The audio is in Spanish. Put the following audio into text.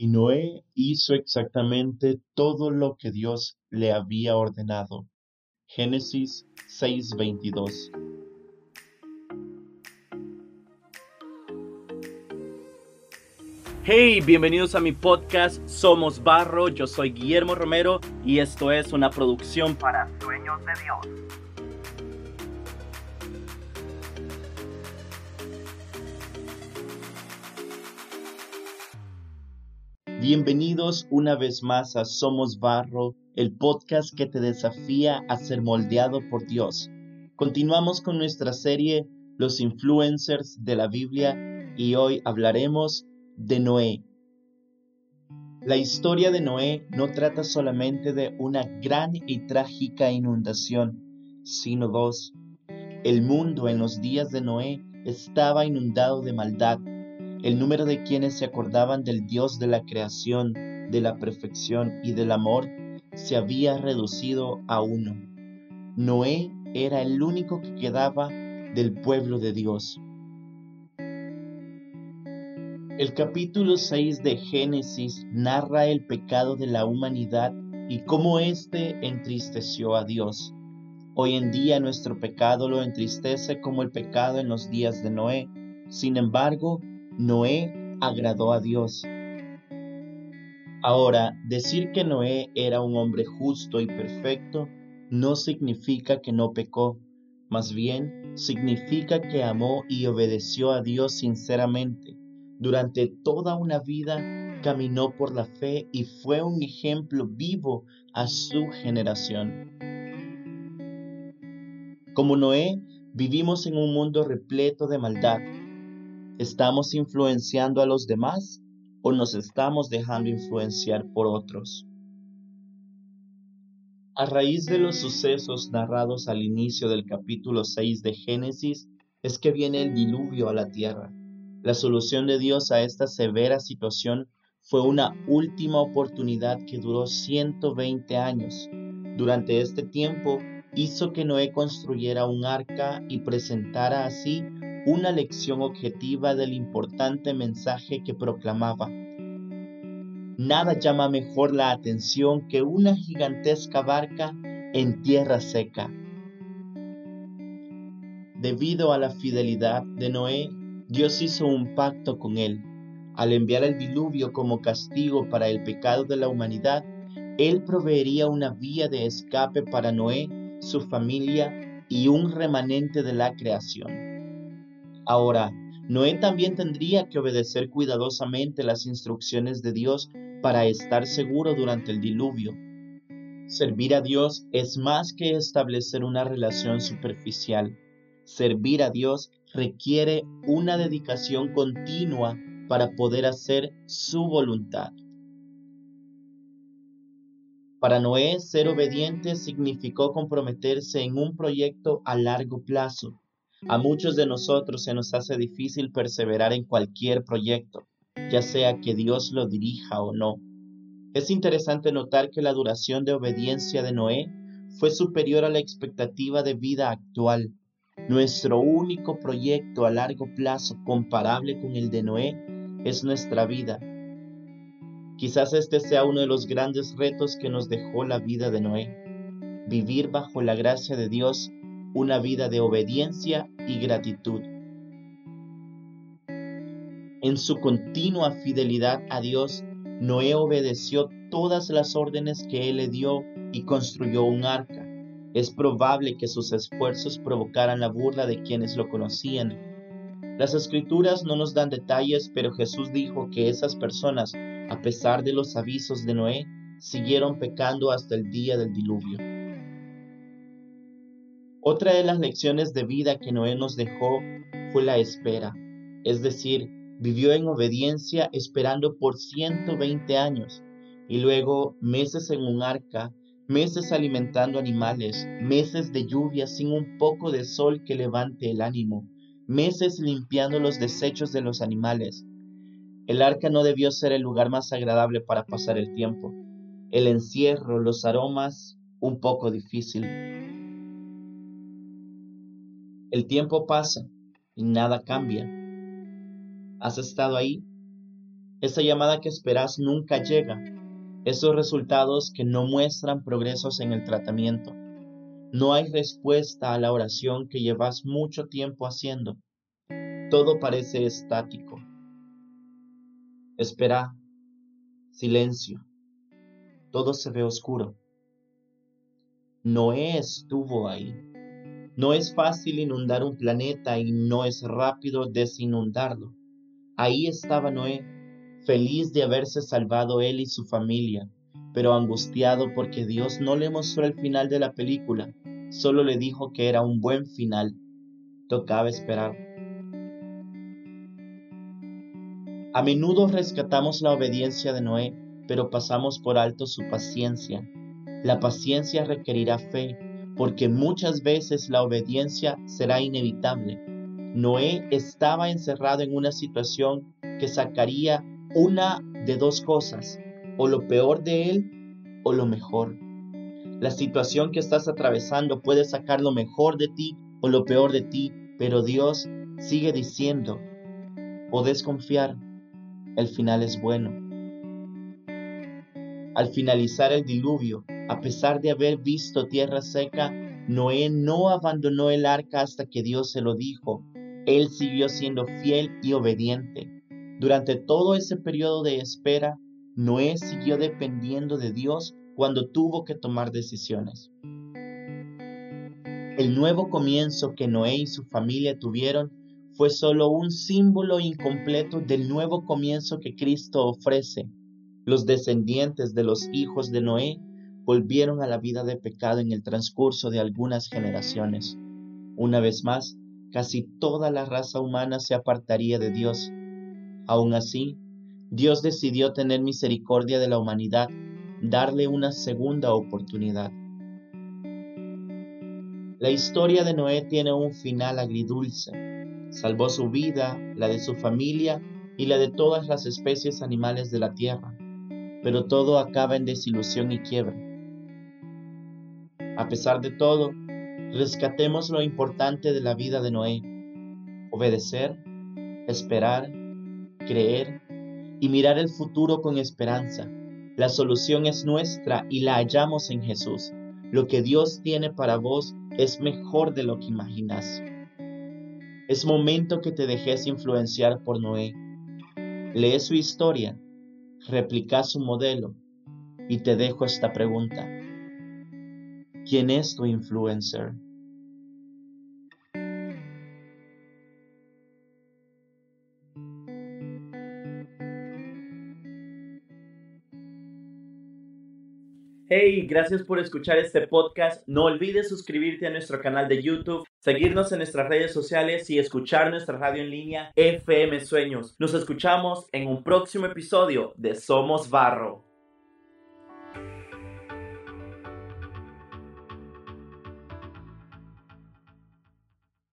Y Noé hizo exactamente todo lo que Dios le había ordenado. Génesis 6:22 Hey, bienvenidos a mi podcast Somos Barro, yo soy Guillermo Romero y esto es una producción para Sueños de Dios. Bienvenidos una vez más a Somos Barro, el podcast que te desafía a ser moldeado por Dios. Continuamos con nuestra serie Los Influencers de la Biblia y hoy hablaremos de Noé. La historia de Noé no trata solamente de una gran y trágica inundación, sino dos. El mundo en los días de Noé estaba inundado de maldad el número de quienes se acordaban del Dios de la creación, de la perfección y del amor se había reducido a uno. Noé era el único que quedaba del pueblo de Dios. El capítulo 6 de Génesis narra el pecado de la humanidad y cómo éste entristeció a Dios. Hoy en día nuestro pecado lo entristece como el pecado en los días de Noé. Sin embargo, Noé agradó a Dios. Ahora, decir que Noé era un hombre justo y perfecto no significa que no pecó, más bien significa que amó y obedeció a Dios sinceramente. Durante toda una vida caminó por la fe y fue un ejemplo vivo a su generación. Como Noé, vivimos en un mundo repleto de maldad, ¿Estamos influenciando a los demás o nos estamos dejando influenciar por otros? A raíz de los sucesos narrados al inicio del capítulo 6 de Génesis, es que viene el diluvio a la tierra. La solución de Dios a esta severa situación fue una última oportunidad que duró 120 años. Durante este tiempo hizo que Noé construyera un arca y presentara así una lección objetiva del importante mensaje que proclamaba. Nada llama mejor la atención que una gigantesca barca en tierra seca. Debido a la fidelidad de Noé, Dios hizo un pacto con él. Al enviar el diluvio como castigo para el pecado de la humanidad, Él proveería una vía de escape para Noé, su familia y un remanente de la creación. Ahora, Noé también tendría que obedecer cuidadosamente las instrucciones de Dios para estar seguro durante el diluvio. Servir a Dios es más que establecer una relación superficial. Servir a Dios requiere una dedicación continua para poder hacer su voluntad. Para Noé, ser obediente significó comprometerse en un proyecto a largo plazo a muchos de nosotros se nos hace difícil perseverar en cualquier proyecto, ya sea que Dios lo dirija o no. Es interesante notar que la duración de obediencia de Noé fue superior a la expectativa de vida actual. Nuestro único proyecto a largo plazo comparable con el de Noé es nuestra vida. Quizás este sea uno de los grandes retos que nos dejó la vida de Noé. Vivir bajo la gracia de Dios una vida de obediencia y gratitud. En su continua fidelidad a Dios, Noé obedeció todas las órdenes que Él le dio y construyó un arca. Es probable que sus esfuerzos provocaran la burla de quienes lo conocían. Las escrituras no nos dan detalles, pero Jesús dijo que esas personas, a pesar de los avisos de Noé, siguieron pecando hasta el día del diluvio. Otra de las lecciones de vida que Noé nos dejó fue la espera, es decir, vivió en obediencia esperando por 120 años y luego meses en un arca, meses alimentando animales, meses de lluvia sin un poco de sol que levante el ánimo, meses limpiando los desechos de los animales. El arca no debió ser el lugar más agradable para pasar el tiempo. El encierro, los aromas, un poco difícil. El tiempo pasa y nada cambia. ¿Has estado ahí? Esa llamada que esperas nunca llega. Esos resultados que no muestran progresos en el tratamiento. No hay respuesta a la oración que llevas mucho tiempo haciendo. Todo parece estático. Espera. Silencio. Todo se ve oscuro. Noé estuvo ahí. No es fácil inundar un planeta y no es rápido desinundarlo. Ahí estaba Noé, feliz de haberse salvado él y su familia, pero angustiado porque Dios no le mostró el final de la película, solo le dijo que era un buen final. Tocaba esperar. A menudo rescatamos la obediencia de Noé, pero pasamos por alto su paciencia. La paciencia requerirá fe, porque muchas veces la obediencia será inevitable. Noé estaba encerrado en una situación que sacaría una de dos cosas, o lo peor de él o lo mejor. La situación que estás atravesando puede sacar lo mejor de ti o lo peor de ti, pero Dios sigue diciendo, podés confiar, el final es bueno. Al finalizar el diluvio, a pesar de haber visto tierra seca, Noé no abandonó el arca hasta que Dios se lo dijo. Él siguió siendo fiel y obediente. Durante todo ese periodo de espera, Noé siguió dependiendo de Dios cuando tuvo que tomar decisiones. El nuevo comienzo que Noé y su familia tuvieron fue solo un símbolo incompleto del nuevo comienzo que Cristo ofrece. Los descendientes de los hijos de Noé volvieron a la vida de pecado en el transcurso de algunas generaciones. Una vez más, casi toda la raza humana se apartaría de Dios. Aún así, Dios decidió tener misericordia de la humanidad, darle una segunda oportunidad. La historia de Noé tiene un final agridulce. Salvó su vida, la de su familia y la de todas las especies animales de la tierra, pero todo acaba en desilusión y quiebra. A pesar de todo, rescatemos lo importante de la vida de Noé. Obedecer, esperar, creer y mirar el futuro con esperanza. La solución es nuestra y la hallamos en Jesús. Lo que Dios tiene para vos es mejor de lo que imaginas. Es momento que te dejes influenciar por Noé. Lee su historia, replica su modelo y te dejo esta pregunta. ¿Quién es tu influencer? Hey, gracias por escuchar este podcast. No olvides suscribirte a nuestro canal de YouTube, seguirnos en nuestras redes sociales y escuchar nuestra radio en línea FM Sueños. Nos escuchamos en un próximo episodio de Somos Barro.